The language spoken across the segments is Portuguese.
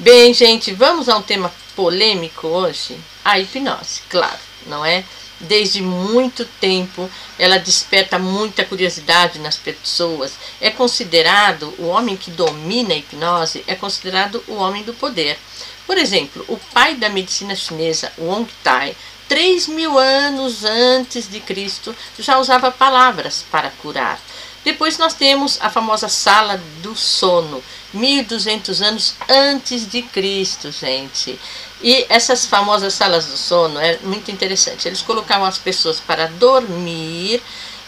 Bem, gente, vamos a um tema polêmico hoje? A hipnose, claro, não é? Desde muito tempo ela desperta muita curiosidade nas pessoas. É considerado o homem que domina a hipnose, é considerado o homem do poder. Por exemplo, o pai da medicina chinesa, Wong Tai, 3 mil anos antes de Cristo, já usava palavras para curar. Depois nós temos a famosa sala do sono, 1200 anos antes de Cristo, gente. E essas famosas salas do sono é muito interessante. Eles colocavam as pessoas para dormir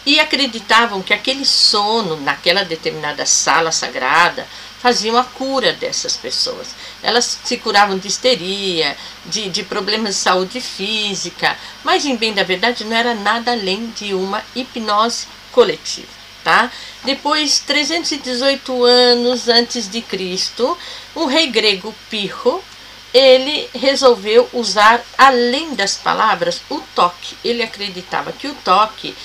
e acreditavam que aquele sono naquela determinada sala sagrada faziam a cura dessas pessoas. Elas se curavam de histeria, de, de problemas de saúde física, mas em bem da verdade não era nada além de uma hipnose coletiva. Tá? Depois, 318 anos antes de Cristo, o rei grego Pirro ele resolveu usar, além das palavras, o toque. Ele acreditava que o toque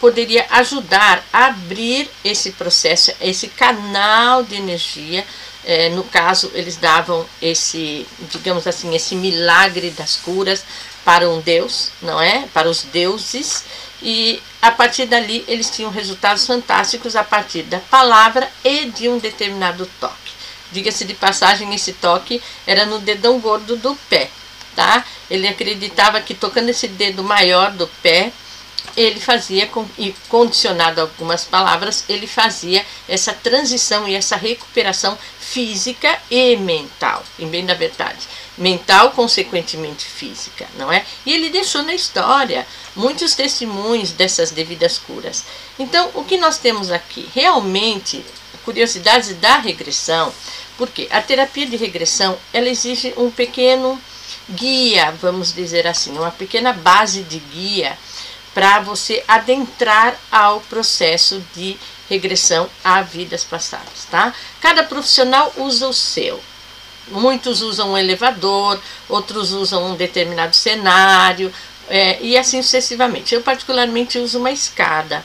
poderia ajudar a abrir esse processo, esse canal de energia. É, no caso, eles davam esse, digamos assim, esse milagre das curas para um deus, não é? Para os deuses. E a partir dali eles tinham resultados fantásticos a partir da palavra e de um determinado toque. Diga-se de passagem, esse toque era no dedão gordo do pé, tá? Ele acreditava que tocando esse dedo maior do pé, ele fazia, e condicionado a algumas palavras, ele fazia essa transição e essa recuperação física e mental, em bem da verdade. Mental, consequentemente física, não é? E ele deixou na história muitos testemunhos dessas devidas curas. Então, o que nós temos aqui? Realmente, curiosidades da regressão, porque a terapia de regressão ela exige um pequeno guia, vamos dizer assim, uma pequena base de guia para você adentrar ao processo de regressão a vidas passadas, tá? Cada profissional usa o seu. Muitos usam um elevador, outros usam um determinado cenário, é, e assim sucessivamente. Eu particularmente uso uma escada,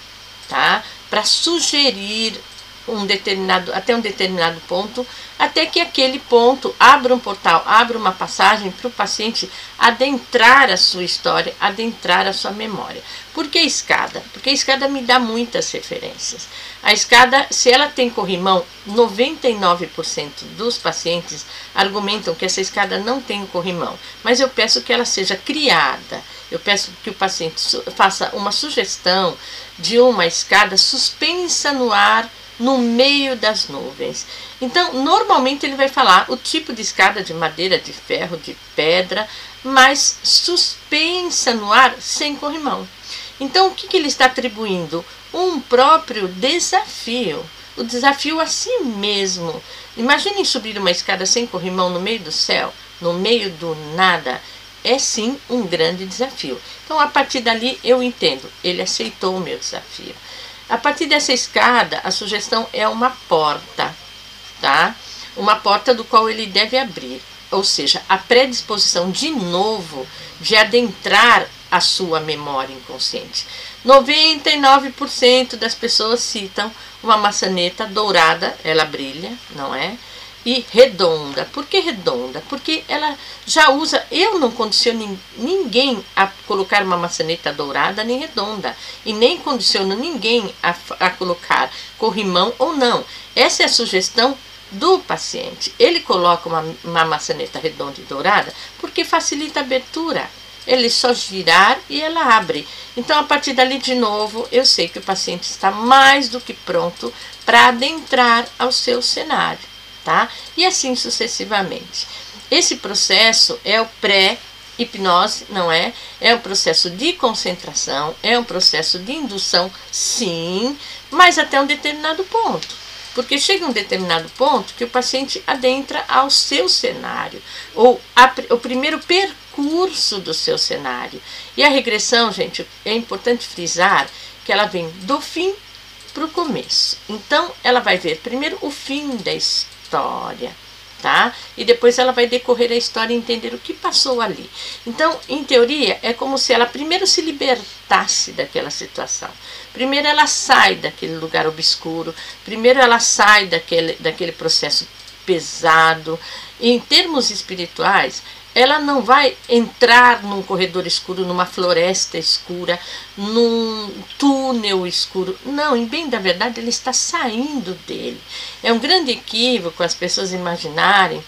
tá? Para sugerir um determinado, até um determinado ponto, até que aquele ponto abra um portal, abra uma passagem para o paciente adentrar a sua história, adentrar a sua memória. Por que escada? Porque a escada me dá muitas referências. A escada, se ela tem corrimão, 99% dos pacientes argumentam que essa escada não tem corrimão, mas eu peço que ela seja criada. Eu peço que o paciente faça uma sugestão de uma escada suspensa no ar no meio das nuvens. Então, normalmente ele vai falar o tipo de escada de madeira, de ferro, de pedra, mas suspensa no ar sem corrimão. Então, o que, que ele está atribuindo? Um próprio desafio. O desafio a si mesmo. Imaginem subir uma escada sem corrimão no meio do céu, no meio do nada. É sim um grande desafio. Então, a partir dali, eu entendo. Ele aceitou o meu desafio. A partir dessa escada, a sugestão é uma porta, tá? Uma porta do qual ele deve abrir. Ou seja, a predisposição de novo de adentrar a sua memória inconsciente. 99% das pessoas citam uma maçaneta dourada, ela brilha, não é? E redonda. Por que redonda? Porque ela já usa. Eu não condiciono ninguém a colocar uma maçaneta dourada nem redonda. E nem condiciono ninguém a, a colocar corrimão ou não. Essa é a sugestão do paciente. Ele coloca uma, uma maçaneta redonda e dourada porque facilita a abertura. Ele só girar e ela abre. Então, a partir dali, de novo, eu sei que o paciente está mais do que pronto para adentrar ao seu cenário tá? E assim sucessivamente. Esse processo é o pré-hipnose, não é? É um processo de concentração, é um processo de indução, sim, mas até um determinado ponto. Porque chega um determinado ponto que o paciente adentra ao seu cenário, ou a, o primeiro percurso do seu cenário. E a regressão, gente, é importante frisar que ela vem do fim para o começo. Então, ela vai ver primeiro o fim da história história, tá? E depois ela vai decorrer a história e entender o que passou ali. Então, em teoria, é como se ela primeiro se libertasse daquela situação. Primeiro ela sai daquele lugar obscuro, primeiro ela sai daquele, daquele processo pesado em termos espirituais, ela não vai entrar num corredor escuro, numa floresta escura, num túnel escuro. Não, em bem da verdade, ele está saindo dele. É um grande equívoco as pessoas imaginarem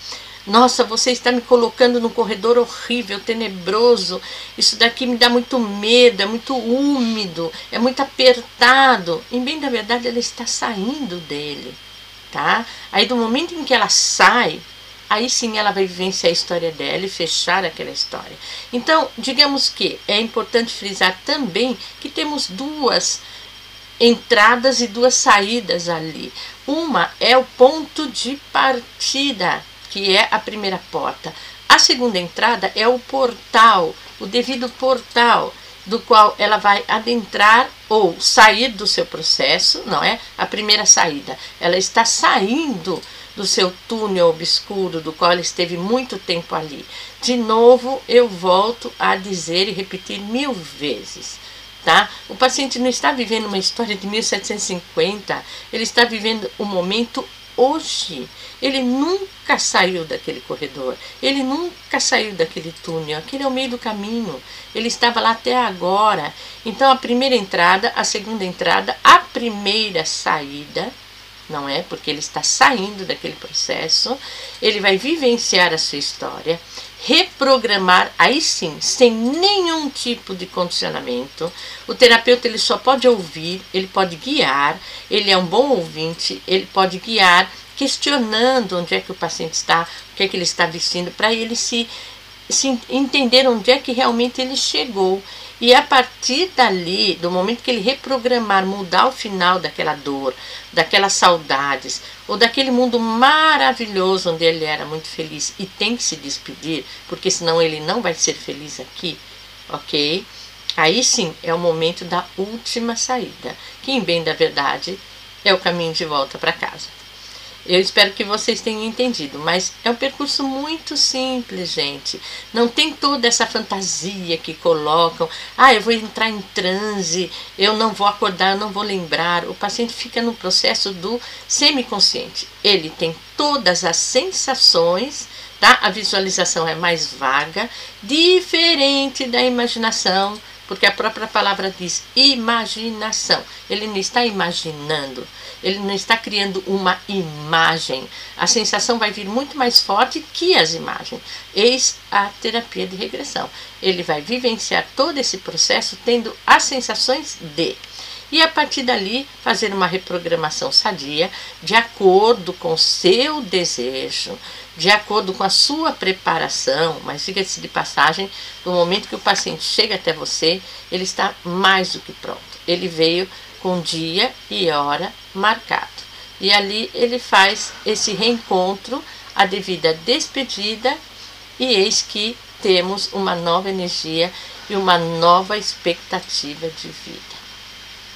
nossa, você está me colocando num corredor horrível, tenebroso. Isso daqui me dá muito medo, é muito úmido, é muito apertado. Em bem da verdade, ela está saindo dele, tá? Aí do momento em que ela sai, aí sim ela vai vivenciar a história dela e fechar aquela história. Então, digamos que é importante frisar também que temos duas entradas e duas saídas ali. Uma é o ponto de partida que é a primeira porta. A segunda entrada é o portal, o devido portal, do qual ela vai adentrar ou sair do seu processo, não é? A primeira saída. Ela está saindo do seu túnel obscuro, do qual ela esteve muito tempo ali. De novo, eu volto a dizer e repetir mil vezes. Tá? O paciente não está vivendo uma história de 1750, ele está vivendo o momento hoje. Ele nunca saiu daquele corredor, ele nunca saiu daquele túnel, aquele é o meio do caminho. Ele estava lá até agora. Então a primeira entrada, a segunda entrada, a primeira saída, não é? Porque ele está saindo daquele processo, ele vai vivenciar a sua história, reprogramar, aí sim, sem nenhum tipo de condicionamento. O terapeuta ele só pode ouvir, ele pode guiar, ele é um bom ouvinte, ele pode guiar questionando onde é que o paciente está, o que é que ele está vestindo, para ele se, se entender onde é que realmente ele chegou. E a partir dali, do momento que ele reprogramar, mudar o final daquela dor, daquelas saudades, ou daquele mundo maravilhoso onde ele era muito feliz e tem que se despedir, porque senão ele não vai ser feliz aqui, ok? Aí sim é o momento da última saída, que, em bem da verdade, é o caminho de volta para casa. Eu espero que vocês tenham entendido, mas é um percurso muito simples, gente. Não tem toda essa fantasia que colocam. Ah, eu vou entrar em transe, eu não vou acordar, eu não vou lembrar. O paciente fica no processo do semiconsciente. Ele tem todas as sensações, tá? A visualização é mais vaga, diferente da imaginação, porque a própria palavra diz imaginação. Ele não está imaginando ele não está criando uma imagem. A sensação vai vir muito mais forte que as imagens. Eis a terapia de regressão. Ele vai vivenciar todo esse processo tendo as sensações de. E a partir dali fazer uma reprogramação sadia de acordo com o seu desejo, de acordo com a sua preparação, mas diga-se de passagem, no momento que o paciente chega até você, ele está mais do que pronto. Ele veio com dia e hora marcado. E ali ele faz esse reencontro, a devida despedida, e eis que temos uma nova energia e uma nova expectativa de vida.